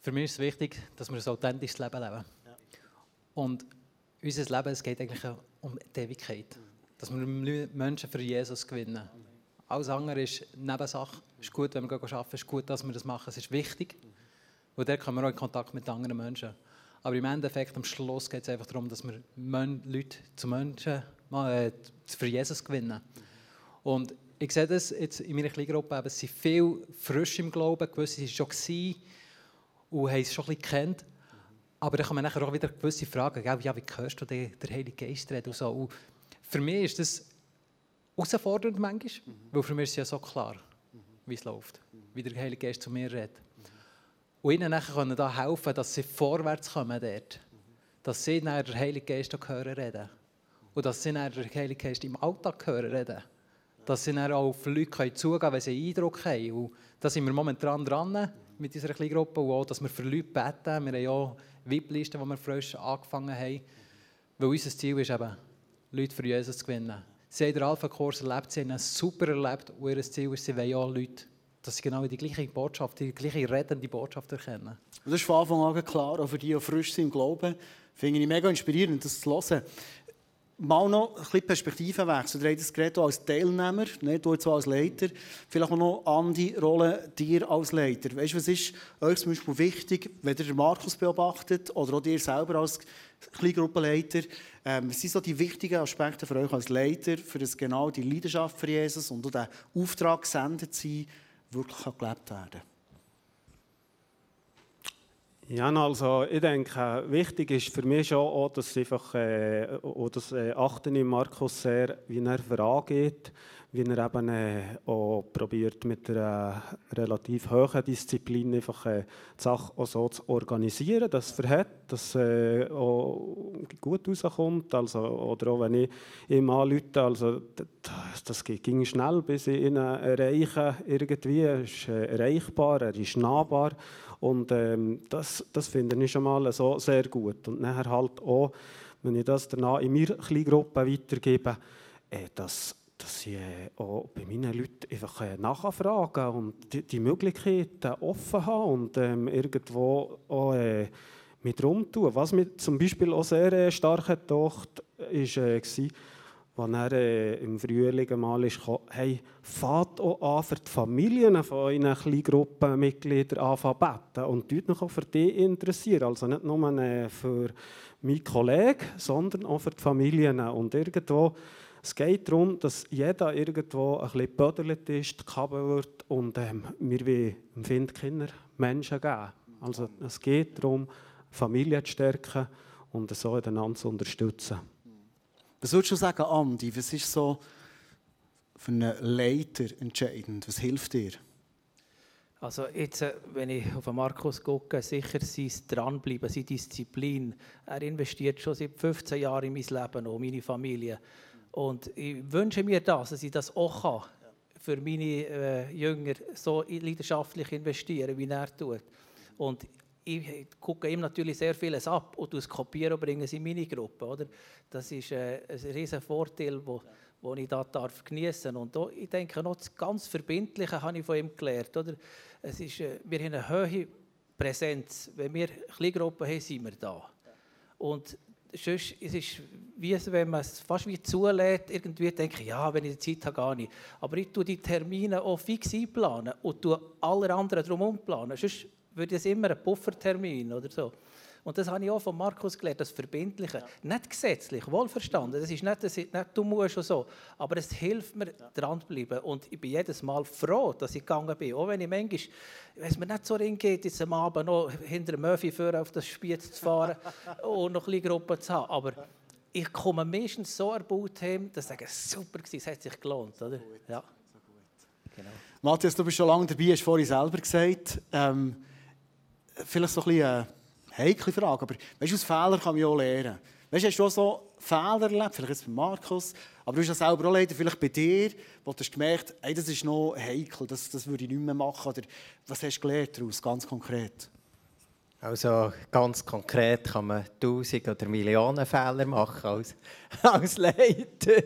Für mich ist es wichtig, dass wir ein authentisches Leben leben. Ja. Und unser Leben es geht eigentlich um die Ewigkeit. Dass wir Menschen für Jesus gewinnen. Alles andere ist Nebensache. Es ist gut, wenn wir arbeiten, es ist gut, dass wir das machen, es ist wichtig. Und dort kommen wir auch in Kontakt mit anderen Menschen. Aber im Endeffekt, am Schluss geht es einfach darum, dass wir Leute zu Menschen äh, für Jesus gewinnen. Und ich sehe das jetzt in meiner Kleingruppe, es sind viele frisch im Glauben, gewisse waren schon gewesen und haben es schon ein bisschen gekannt. Aber dann kommen nachher auch wieder gewisse Fragen, ja, wie hörst du den, den Heiligen Geist reden und so. Und für mich ist das herausfordernd manchmal, mhm. weil für mich ist es ja so klar, wie es läuft, wie der Heilige Geist zu mir redet. Und ihnen nachher können da helfen, dass sie vorwärts kommen dort. Dass sie dann den Heiligen Geist auch hören reden. Und dass sie dann den Heiligen Geist im Alltag hören reden. Dass sie dann auch auf Leute zugehen können, wenn sie einen Eindruck haben. Und da sind wir momentan dran mit unserer kleinen Gruppe. Und auch, dass wir für Leute beten. Wir haben ja VIP-Liste, die wir frisch angefangen haben. Weil unser Ziel ist eben, Leute für Jesus zu gewinnen. Sie haben den Alpha-Kurs erlebt, sie haben es super erlebt und ihr Ziel ist, sie wollen auch Leute, dass sie genau die gleiche Botschaft, die gleiche rettende Botschaft erkennen. das ist von Anfang an klar, auch für die, die frisch sind im Glauben, finde ich mega inspirierend, das zu hören. Mal noch ein bisschen Perspektivenwechsel. Du hast Gerät als Teilnehmer, nicht du als Leiter. Vielleicht noch an die Rolle dir als Leiter. Weißt du, was ist euch zum Beispiel wichtig, wenn ihr Markus beobachtet oder auch dir selber als Kleingruppenleiter? Ähm, was sind so die wichtigen Aspekte für euch als Leiter, für das genau die Leidenschaft für Jesus und auch den Auftrag gesendet sein, wirklich gelebt werden. Ja, also ich denke, wichtig ist für mich schon auch, dass einfach, äh, auch das äh, achten in Markus sehr, wie er vorangeht, wie er eben äh, auch probiert mit einer relativ hohen Disziplin einfach äh, die Sache auch so zu organisieren, dass es verhält, dass äh, auch gut rauskommt. Also, oder auch wenn ich ihm anrufe, also das, das ging schnell, bis ich ihn erreiche irgendwie. Er ist äh, erreichbar, er ist nahbar und ähm, das, das finde ich schon mal so sehr gut. Und nachher halt auch, wenn ich das danach in meiner Kleingruppe weitergebe, äh, dass, dass ich äh, auch bei meinen Leuten einfach äh, nachfragen und die, die Möglichkeiten offen habe und ähm, irgendwo auch äh, mit rumtun. Was mir zum Beispiel auch sehr äh, stark gedacht ist, äh, war, als er äh, im Frühling mal ist, kam, hey, fahrt auch an, für die Familien von euren Kleingruppenmitgliedern anfangen beten und dort noch auch für die interessieren. Also nicht nur äh, für meinen Kollegen, sondern auch für die Familien. Und irgendwo, es geht darum, dass jeder irgendwo ein bisschen gebödelt ist, gekabelt wird und ähm, wir wollen dem Kind Kinder Menschen geben. Also es geht darum, Familien zu stärken und so einander zu unterstützen. Was würdest du sagen, Andi? Was ist so für einen Leiter entscheidend? Was hilft dir? Also jetzt, äh, wenn ich auf Markus gucke, sicher sein Dranbleiben, seine Disziplin. Er investiert schon seit 15 Jahren in mein Leben und meine Familie. Und ich wünsche mir das, dass ich das auch kann, für meine äh, Jünger so leidenschaftlich investieren, wie er tut. Und ich gucke ihm natürlich sehr vieles ab und es kopieren und bringe es in meine Gruppe. Oder? Das ist äh, ein riesiger Vorteil, den wo, wo ich da darf genießen Und da, ich denke, noch das ganz Verbindliche habe ich von ihm gelernt. Oder? Es ist, äh, wir haben eine hohe Präsenz. Wenn wir Kleingruppen haben, sind wir da. Und sonst, es ist wie wenn man es fast wie zulässt, irgendwie denke ich, ja, wenn ich die Zeit habe, gar nicht. Aber ich tue die Termine auch fix einplanen und tue alle anderen drumherum planen. Sonst würde es immer ein Puffertermin oder so. Und das habe ich auch von Markus gelernt, das Verbindliche. Ja. Nicht gesetzlich, wohlverstanden. Das ist nicht, das ist nicht du musst und so. Aber es hilft mir, ja. dran zu bleiben. Und ich bin jedes Mal froh, dass ich gegangen bin. Auch wenn ich manchmal, wenn es mir nicht so geht, jetzt am Abend noch hinter dem Möfi auf das Spiel zu fahren und noch ein bisschen Gruppe zu haben. Aber ich komme meistens so erbaut heim, dass ich sage, super war, es hat sich gelohnt. Oder? Ja. Genau. Matthias, du bist schon lange dabei, hast vorhin selber gesagt. Ähm, vielleicht so ein bisschen eine heikle Frage, aber weißt, aus Fehlern kann man ja auch lernen. Weißt, hast du auch so Fehler erlebt, vielleicht jetzt bei Markus, aber du hast ja selber auch leider vielleicht bei dir, wo du hast gemerkt hey, das ist noch heikel, das, das würde ich nicht mehr machen. Oder was hast du gelernt daraus, ganz konkret? Also ganz konkret kann man tausend oder Millionen Fehler machen als, als Leiter.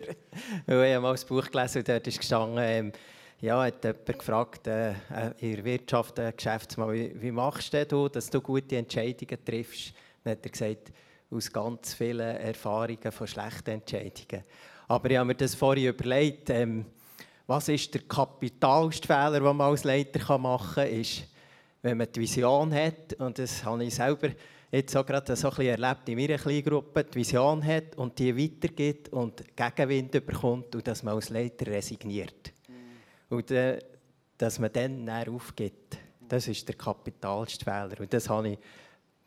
ich habe mal ein Buch gelesen und dort ist gestanden, ähm, ja, hat jemand gefragt, äh, äh, in der Wirtschaft, äh, Geschäftsmann, wie, wie machst du, dass du gute Entscheidungen triffst? Dann hat er gesagt, aus ganz vielen Erfahrungen von schlechten Entscheidungen. Aber ich habe mir das vorhin überlegt, ähm, was ist der kapitalste Fehler, den man als Leiter machen kann, ist, wenn man die Vision hat, und das habe ich selber jetzt auch gerade so ein bisschen erlebt in meiner Kleingruppe, die Vision hat und die weitergibt und Gegenwind bekommt und dass man als Leiter resigniert. Und äh, dass man dann aufgibt, das ist der kapitalste Fehler. Und das habe ich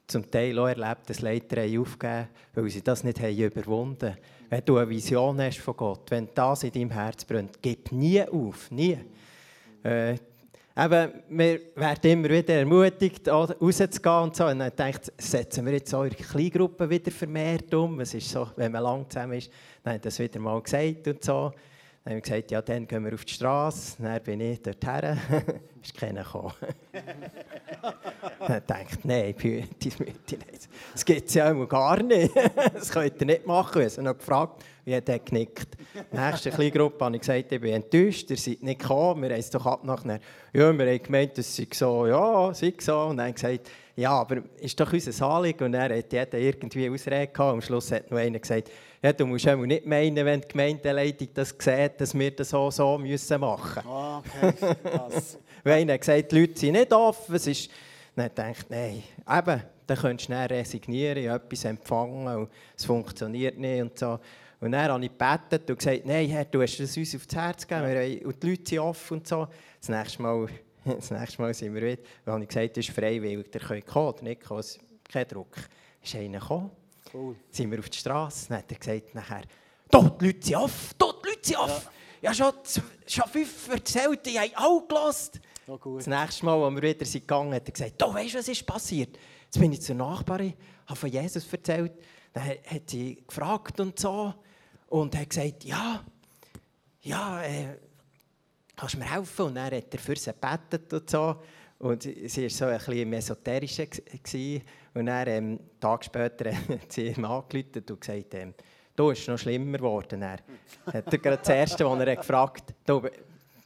zum Teil auch erlebt, dass Leiter aufgegeben weil sie das nicht haben überwunden haben. Wenn du eine Vision hast von Gott, wenn das in deinem Herz brennt, gib nie auf, nie. Äh, eben, wir werden immer wieder ermutigt, rauszugehen und so. Und dann denkt, setzen wir jetzt eure Kleingruppe wieder vermehrt um. Es ist so, wenn man lang zusammen ist, dann hat das wieder mal gesagt und so. Dann haben wir gesagt, ja, dann gehen wir auf die Straße. Dann bin ich dorthin. ist keiner gekommen. dann denkt nein, das gibt es ja gar nicht. das könnt ihr nicht machen. Ich habe noch gefragt, wie hat er genickt. In der nächsten Kleingruppe habe ich gesagt, ich bin enttäuscht, ihr seid nicht gekommen. Wir haben es doch abgemacht. Ja, wir haben gemeint, es sei so, ja, sei so. Und dann haben gesagt, ja, aber ist doch unser Anliegen. Und er hat jeder irgendwie Ausrede gehabt. Am Schluss hat noch einer gesagt, ja, du musst nicht meinen, wenn die Gemeindeleitung das sieht, dass wir das so, so müssen machen müssen. Ah, okay, Weil einer hat gesagt, die Leute sind nicht offen. Es ist, dann denkt nein, eben, dann könntest du schnell resignieren, etwas empfangen und es funktioniert nicht und so. Und dann habe ich gebetet und gesagt, nein, Herr, du hast es uns aufs Herz gegeben und die Leute sind offen und so. Das nächste Mal Das nächste Mal sind wir wieder, weil ich gesagt habe, es ist freiwillig, ihr könnt kommen oder nicht kommen, kein Druck. Ist einer gekommen, Cool. sind wir auf die Straße, dann hat er gesagt, nachher, «Dort, die Leute sind off, dort, die Leute sind off!» Ja, schon, z- schon fünf erzählt, die haben alle gelassen. Gut. Das nächste Mal, als wir wieder sind gegangen hat er gesagt, «Du, weißt du, was ist passiert?» Jetzt bin ich zur Nachbarin, habe von Jesus erzählt. Dann hat hat sie gefragt und so. Und hat gesagt, «Ja, ja, äh, kannst du mir helfen?» Und dann hat er für sie gebetet und so. Und sie war so ein bisschen im Esoterischen. gsi. Und dann, ähm, einen Tag später hat sie ihm angerufen und gesagt, ähm, «Du, ist noch schlimmer geworden.» Dann hat er gerade das Erste, was er gefragt hat,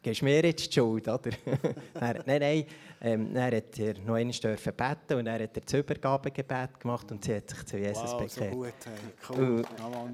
gibst du mir jetzt die Schuld, oder? dann, nein, nein. Ähm, dann hat er noch einmal dürfen beten und dann hat er das Übergabegebet gemacht und sie hat sich zu Jesus Wow, so bekehrt. gut. Hey. Cool. Ja,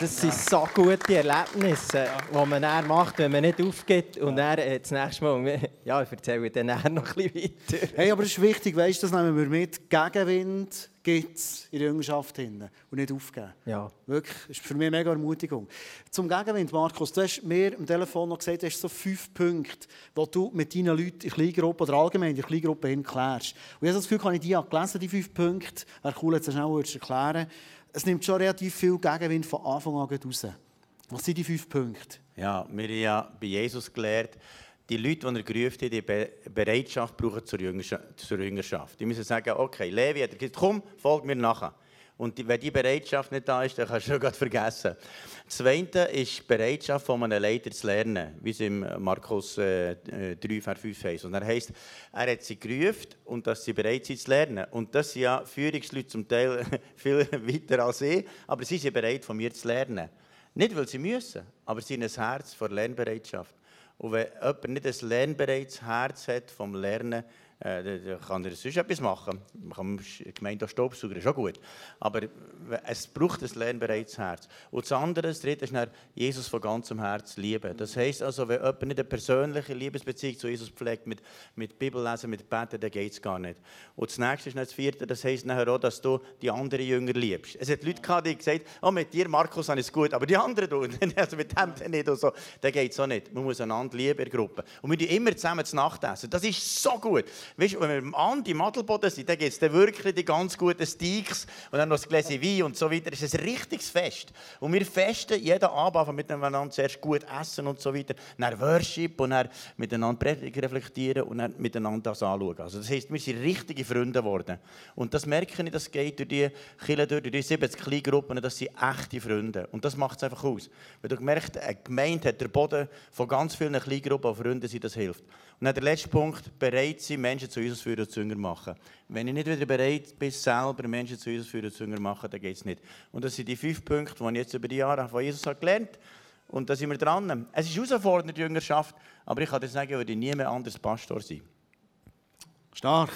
das sind so gute Erlebnisse, die man dann macht, wenn man nicht aufgibt. Und dann äh, das nächste Mal, ja, ich erzähle dann noch ein bisschen weiter. Hey, aber es ist wichtig, weißt, das nehmen wir mit. Gegenwind gibt es in der Jüngerschaft hinten und nicht aufgeben. Ja. Wirklich, das ist für mich eine mega Ermutigung. Zum Gegenwind, Markus, du hast mir am Telefon noch gesagt, du hast so fünf Punkte, die du mit deinen Leuten in Kleingruppe oder allgemein in der Kleingruppe hin klärst. Und ich habe das Gefühl, kann ich die gelesen, die fünf Punkte. Wäre cool, jetzt schnell würdest du erklären. Es nimmt schon relativ viel Gegenwind von Anfang an raus. Was sind die fünf Punkte? Ja, wir haben ja bei Jesus gelernt, die Leute, die er gerufen hat, die Be Bereitschaft brauchen zur Jüngerschaft. Die müssen sagen, okay, Levi hat gesagt, komm, folg mir nachher. Und die, wenn die Bereitschaft nicht da ist, dann kannst du schon vergessen. Das Zweite ist die Bereitschaft von einem Leiter zu lernen, wie es im Markus äh, 3, Vers 5 heißt. Und er heißt, er hat sie gerufen und dass sie bereit sind zu lernen. Und das sind ja Führungsleute zum Teil viel weiter als ich, aber sie sind bereit, von mir zu lernen. Nicht, weil sie müssen, aber sie haben ein Herz vor Lernbereitschaft. Und wenn jemand nicht ein lernbereites Herz hat vom Lernen, äh, dann kann er sonst etwas machen. Man kann gemeint auch Staubsauger, ist gut. Aber es braucht ein lernbereites Herz. Und das andere, das dritte, ist Jesus von ganzem Herz lieben. Das heisst also, wenn jemand nicht eine persönliche Liebesbeziehung zu Jesus pflegt, mit, mit Bibellesen, mit Beten, dann geht es gar nicht. Und das nächste ist das vierte, das heisst nachher auch, dass du die anderen Jünger liebst. Es hat Leute gehabt, die gesagt haben, oh, mit dir, Markus, habe ich es gut, aber die anderen, also mit dem nicht und so, dann geht es auch nicht. Man muss einander lieben in der Gruppe. Und wir tun immer zusammen zu Nacht essen. Das ist so gut. Weißt du, wenn wir im Andi im Adelboden sind, dann gibt es dann wirklich die ganz guten Steaks und dann noch das Gläschen Wein und so weiter. Es ist ein richtiges Fest. Und wir festen jeden Abend miteinander zuerst gut essen und so weiter. Dann Worship und dann miteinander reflektieren und dann miteinander das anschauen. Also das heisst, wir sind richtige Freunde geworden. Und das merke ich, das geht durch die Kirche durch, die 70 Kleingruppen, das sind echte Freunde. Und das macht es einfach aus. Wenn du merkst, eine Gemeinde hat der Boden von ganz vielen Kleingruppen und Freunden, das hilft. Dann der letzte Punkt, bereit sein, Menschen zu Jesus führen und zu Jünger machen. Wenn ich nicht wieder bereit bin, selber Menschen zu Jesus führen und zu Jünger machen, dann geht es nicht. Und das sind die fünf Punkte, die ich jetzt über die Jahre von Jesus habe gelernt Und da sind wir dran. Es ist herausfordernd, die Jüngerschaft, aber ich kann dir sagen, ich würde nie mehr anders Pastor sein. Stark.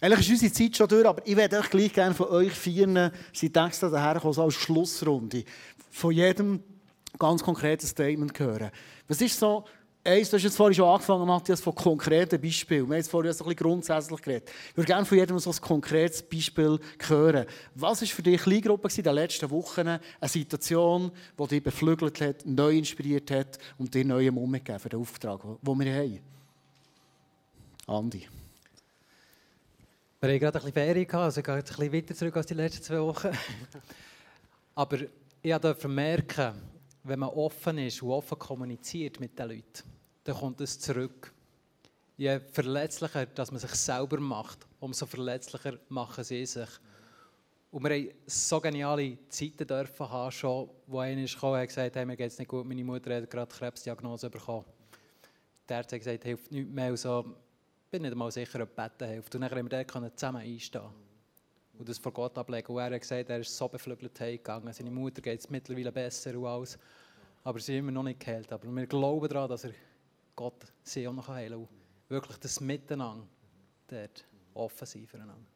Eigentlich ist unsere Zeit schon durch, aber ich werde euch gleich gerne von euch vieren, sind Texte daherkommen, als Schlussrunde, von jedem ganz konkretes Statement hören. Was ist so, eins, du hast jetzt vorhin schon angefangen, Matthias, von konkreten Beispielen. Wir haben jetzt vorhin so ein bisschen grundsätzlich geredet. Ich würde gerne von jedem so ein konkretes Beispiel hören. Was war für dich Kleingruppe in den letzten Wochen eine Situation, die dich beflügelt hat, neu inspiriert hat und dir neuen Mumm gegeben für den Auftrag, den wir haben? Andi. Wir haben gerade ein bisschen Ferien gehabt, also ich gehe jetzt ein bisschen weiter zurück als die letzten zwei Wochen. Aber ich durfte merken, wenn man offen ist und offen kommuniziert mit den Leuten, dann kommt es zurück. Je verletzlicher dass man sich selber macht, umso verletzlicher machen sie sich. Und wir haben so geniale Zeiten dürfen haben, schon, wo einer kam und gesagt hey, mir geht es nicht gut, meine Mutter hat gerade Krebsdiagnose bekommen. Der hat gesagt, hilft nichts mehr. Ich bin nicht einmal sicher, ob Betten hilft. Und dann haben wir dort zusammen einstehen und das vor Gott ablegen. Und er hat gesagt, er ist so beflügelt heimgegangen. Seine Mutter geht es mittlerweile besser und alles. Aber sie ist immer noch nicht geheilt. Aber wir glauben daran, dass er Gott sie auch noch heilen kann. Und wirklich das Miteinander dort offen sein füreinander.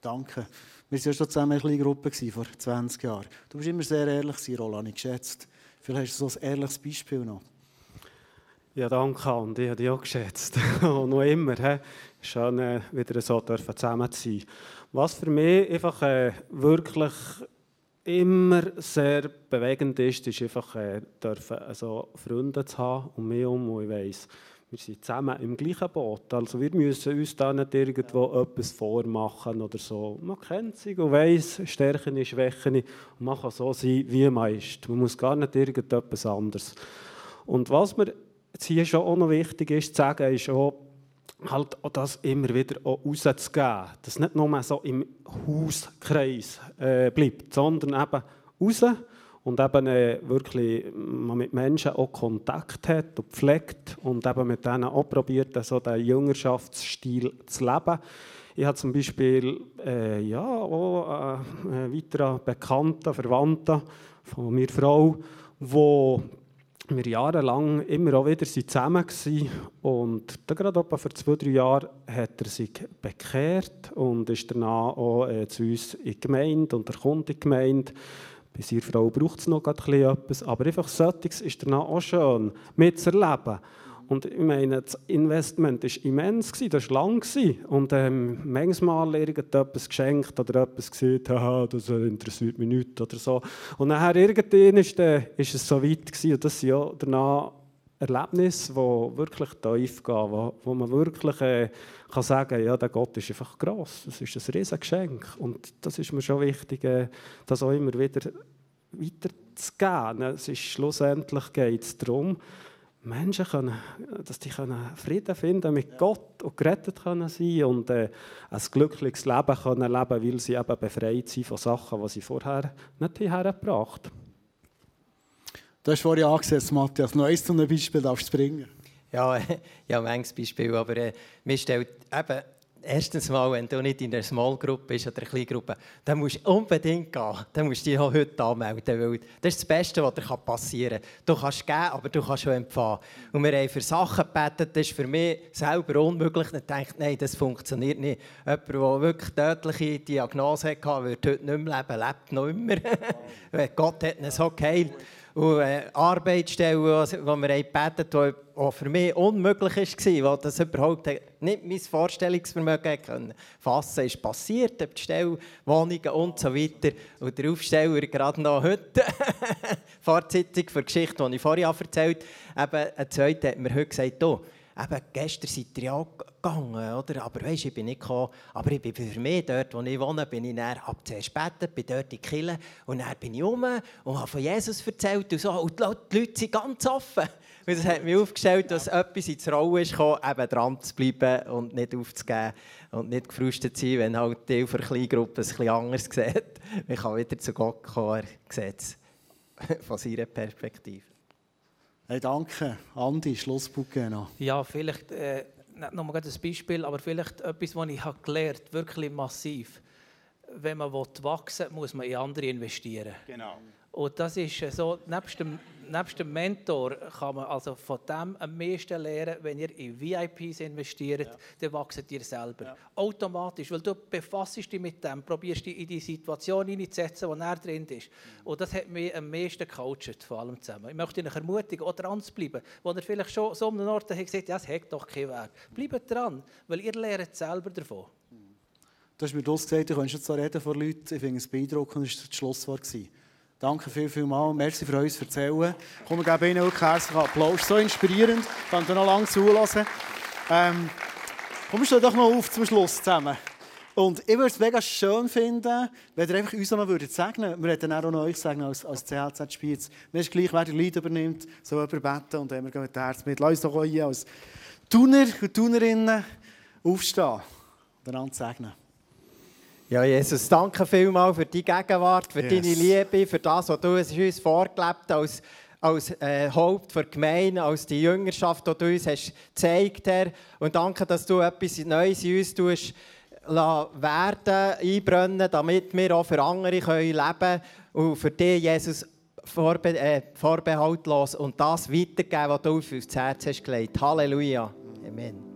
Danke. Wir waren ja schon zusammen eine kleine Gruppe vor 20 Jahren. Du bist immer sehr ehrlich, Roland, ich geschätzt. Vielleicht hast du so ein ehrliches Beispiel noch. Ja, danke, und ich habe dich auch geschätzt. und noch immer. He? Schön, äh, wieder so dürfen zusammen zu sein. Was für mich einfach äh, wirklich immer sehr bewegend ist, ist einfach, äh, dürfen, also Freunde zu haben um mich herum, ich weiss, wir sind zusammen im gleichen Boot. Also wir müssen uns da nicht irgendwo etwas vormachen oder so. Man kennt sich und weiss, Stärken, Schwächen und man kann so sein, wie man ist. Man muss gar nicht irgendetwas anderes. Und was mir jetzt hier schon auch noch wichtig ist zu sagen, ist auch, halt auch das immer wieder rauszugeben. Dass nicht nur so im Hauskreis äh, bleibt, sondern eben raus und eben äh, wirklich man mit Menschen auch Kontakt hat und pflegt und eben mit denen auch probiert, so den Jüngerschaftsstil zu leben. Ich habe zum Beispiel äh, ja, auch äh, einen weiteren Bekannten, Verwandten von meiner Frau, wo wir jahrelang immer auch wieder zusammen waren. Und da gerade etwa vor zwei, drei Jahren hat er sich bekehrt und ist danach auch äh, zu uns in die Gemeinde und er kommt in die Gemeinde. Bei seiner Frau braucht es noch etwas, aber einfach solches ist danach auch schön, mitzuerleben. Und ich meine, das Investment war immens, das war lang. Und ähm, manchmal irgendetwas geschenkt oder etwas gesagt, haha, das interessiert mich nicht oder so. Und nachher irgendwann ist, äh, ist es so weit gewesen, und das sind ja danach Erlebnisse, die wirklich tief gehen, wo, wo man wirklich äh, kann sagen ja, der Gott ist einfach gross, das ist ein riesiges Geschenk. Und das ist mir schon wichtig, äh, das auch immer wieder weiterzugeben. Es ist, schlussendlich geht es darum, Menschen können, dass die können Frieden finden mit Gott und gerettet können sein und äh, ein glückliches Leben können leben, weil sie eben befreit sind von Sachen, die sie vorher nicht hergebracht haben. Du hast vorhin angesetzt, Matthias, noch eins zu einem Beispiel darfst du bringen. Ja, ja, manches Beispiel, aber äh, mir stellt eben erstens mal, wenn du nicht in einer Small Group bist oder einer Kleingruppe, dann musst du unbedingt gehen. Dann musst du dich auch heute anmelden, weil das ist das Beste, was dir passieren kann. Du kannst geben, aber du kannst auch empfangen. Und wir haben für Sachen gebeten, das ist für mich selber unmöglich. Ich denke, nein, das funktioniert nicht. Jemand, der wirklich tödliche Diagnose hatte, wird heute nicht mehr leben, lebt noch immer. Gott hat ihn so geheilt und äh, Arbeitsstellen, die wir gebetet haben, die für mich unmöglich war, weil das überhaupt nicht mein Vorstellungsvermögen können fassen ist passiert, die Stellwohnungen und so weiter. Und der Aufsteller gerade noch heute, für die Geschichte, die ich vorhin erzählt habe, eben, ein Zweiter hat mir heute gesagt, oh, eben, gestern seid ihr ja gegangen, oder? Aber weißt, ich bin nicht gekommen, aber ich bin für mich dort, wo ich wohne, bin ich dann ab zuerst betet, bin dort in die Kirche und dann bin ich rum und habe von Jesus erzählt und so. Und die Leute sind ganz offen. Und das hat mich aufgestellt, dass etwas ins Rollen ist gekommen, eben dran zu bleiben und nicht aufzugeben und nicht gefrustet zu sein, wenn halt die für Kleingruppen es ein bisschen anders sieht. Man kann wieder zu Gott kommen, er sieht es von seiner Perspektive. Hey, danke. Andi, Schlussbuch noch. Ja, vielleicht äh, nicht nur ein Beispiel, aber vielleicht etwas, was ich habe gelernt habe, wirklich massiv. Wenn man wachsen will, muss man in andere investieren. Genau. Und das ist so, nebst dem, nebst dem Mentor kann man also von dem am meisten lernen, wenn ihr in VIPs investiert, ja. dann wachset ihr selber. Ja. Automatisch, weil du befasst dich mit dem, probierst dich in die Situation hineinzusetzen, wo er drin ist. Mhm. Und das hat mich am meisten gecoacht, vor allem zusammen. Ich möchte euch ermutigen, auch dran zu bleiben, wo ihr vielleicht schon so um den Ort habt gesagt, ja, es hat doch keinen Wert. Bleibt dran, weil ihr lernt selber davon. Du hast mir das gesagt, du könntest jetzt so reden vor Leuten. Ich finde es beeindruckend, das war das Schlusswort. Danke viel, viel mal. Merci für uns erzählen. Komm, wir geben Ihnen auch herzlichen Applaus. So inspirierend. Könnt ihr noch lange zulassen. Ähm, komm, steh doch noch auf zum Schluss zusammen. Und ich würde es mega schön finden, wenn ihr einfach uns noch würdet segnen. Wir hätten auch noch euch segnen als, als CLZ Spiez. Mir ist gleich, wer die Leute übernimmt, so jemand beten und dann wir gehen mit dem Herz mit. Lass uns doch hier als Tuner und Tunerinnen aufstehen und einander segnen. Ja, Jesus, danke vielmals für deine Gegenwart, für yes. deine Liebe, für das, was du uns vorgelebt hast als, als äh, Haupt der Gemeinde, als die Jüngerschaft, die du uns hast gezeigt hast. Und danke, dass du etwas Neues in uns tust, werden, einbrennen, damit wir auch für andere können leben können und für dich, Jesus, vorbe äh, vorbehaltlos und das weitergeben, was du auf uns Herz hast gelegt. Halleluja. Amen.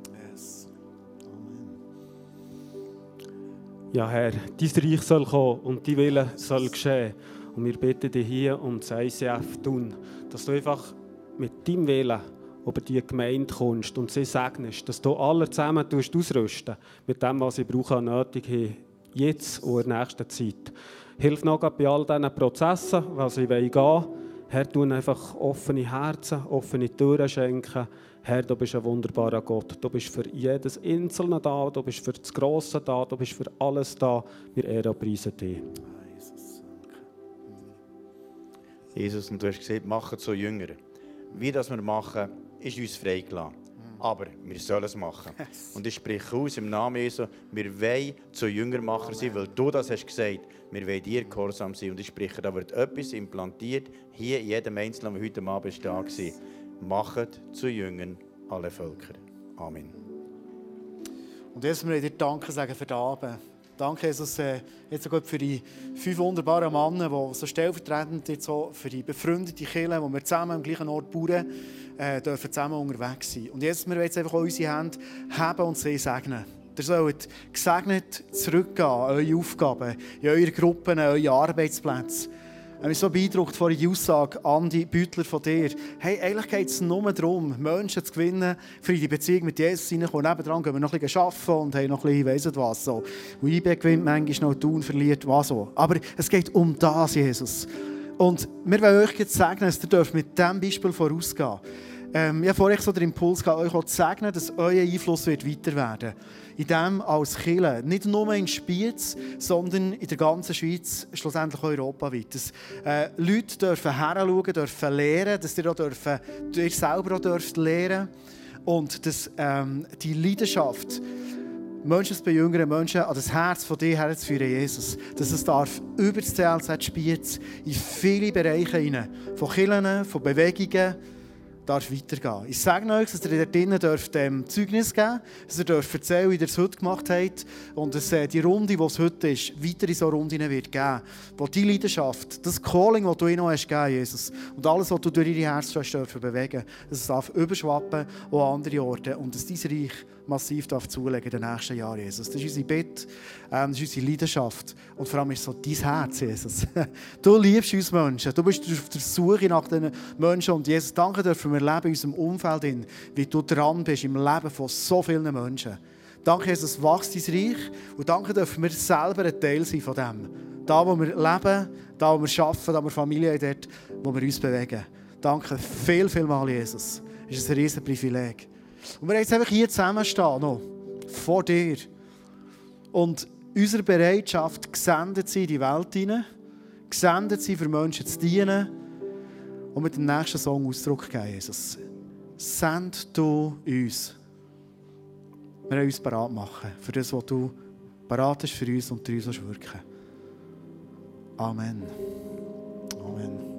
Ja, Herr, dein Reich soll kommen und dein Wille soll geschehen. Und wir bitten dich hier um das ICF tun, dass du einfach mit deinem Willen über die Gemeinde kommst und sie segnest, dass du alle zusammen ausrüsten mit dem, was sie brauchen, nötig haben, jetzt und in der nächsten Zeit. Hilf noch bei all diesen Prozessen, was sie gehen wollen. Herr, tun einfach offene Herzen, offene Türen schenken. Herr, du bist ein wunderbarer Gott. Du bist für jedes Einzelne da, du bist für das Grosse da, du bist für alles da. Wir ehren und preisen dich. Jesus, und du hast gesagt, machen so Jünger. Wie das wir machen, ist uns freigelassen. Aber wir sollen es machen. Und ich spreche aus im Namen Jesu, wir wollen zu Jüngermacher sein, weil du das hast gesagt. Wir wollen dir gehorsam sein. Und ich spreche, da wird etwas implantiert, hier in jedem Einzelnen, der heute Abend da war. Macht zu Jüngern alle Völker. Amen. Und jetzt möchte ich dir Danke sagen für den Abend. Danke, Jesus, äh, jetzt so für die fünf wunderbaren Männer, die so stellvertretend jetzt so für die befreundete Kirche, wo wir zusammen am gleichen Ort bauen, äh, dürfen zusammen unterwegs sein. Und jetzt, wollen jetzt einfach unsere Hände haben und sie segnen. Ihr sollt gesegnet zurückgehen an eure Aufgaben, in eure Gruppen, an eure Arbeitsplätze. Habe mich so beeindruckt vor die Aussage, Andi Büttler von dir. Hey, eigentlich geht es nur darum, Menschen zu gewinnen, für die Beziehung mit Jesus reinkommen. Nebendran gehen wir noch ein bisschen arbeiten und haben noch ein bisschen, weiss nicht was. So. Und IB gewinnt manchmal noch, Tun verliert, was so. Aber es geht um das, Jesus. Und wir wollen euch jetzt sagen, dass ihr mit diesem Beispiel vorausgehen ähm, Ich habe vorhin so den Impuls gehabt, euch zu segnen, dass euer Einfluss wird weiter werden in dem als Kirche, nicht nur in Spiez, sondern in der ganzen Schweiz, schlussendlich europaweit. Dass äh, Leute dürfen heranschauen, dürfen lernen, dass ihr, auch dürfen, ihr selber auch dürft lernen und dass ähm, die Leidenschaft, Menschen zu bejüngern, Menschen an das Herz von dir herzuführen, Jesus. Dass es darf über das CLZ Spiez in viele Bereiche hinein, von Kirchen, von Bewegungen, darf weitergehen. Ich sage euch, dass ihr dort drinnen dürft, ähm, Zeugnis geben dass ihr dürft erzählen, wie ihr es heute gemacht habt und dass äh, die Runde, die es heute ist, weiter in so Runden wird geben. Wo die Leidenschaft, das Calling, das du ihnen hast gegeben, Jesus, und alles, was du durch ihre Herzen hast dürfen bewegen, dass es darf überschwappen auch an andere Orte und dass dein Reich massiv darf zulegen in den nächsten Jahren, Jesus. Das ist unser Bett, ähm, das ist unsere Leidenschaft und vor allem ist so dein Herz, Jesus. Du liebst uns Menschen, du bist auf der Suche nach den Menschen und Jesus, danke dir für wir leben in unserem Umfeld, in, wie du dran bist im Leben von so vielen Menschen. Danke, Jesus, wachst dein Reich und danke dürfen wir selber ein Teil sein von dem. Da, wo wir leben, da, wo wir arbeiten, da, wo wir Familie haben, dort, wo wir uns bewegen. Danke viel, viel mal, Jesus. Es ist ein riesen Privileg. Und wir jetzt einfach hier zusammenstehen, noch, vor dir. Und unsere Bereitschaft, gesendet sie in die Welt hinein, gesendet sie für Menschen zu dienen und mit dem nächsten Song Ausdruck geben, Jesus. Send du uns. Wir wollen uns bereit machen für das, was du bereit hast für uns und durch uns wirken Amen. Amen.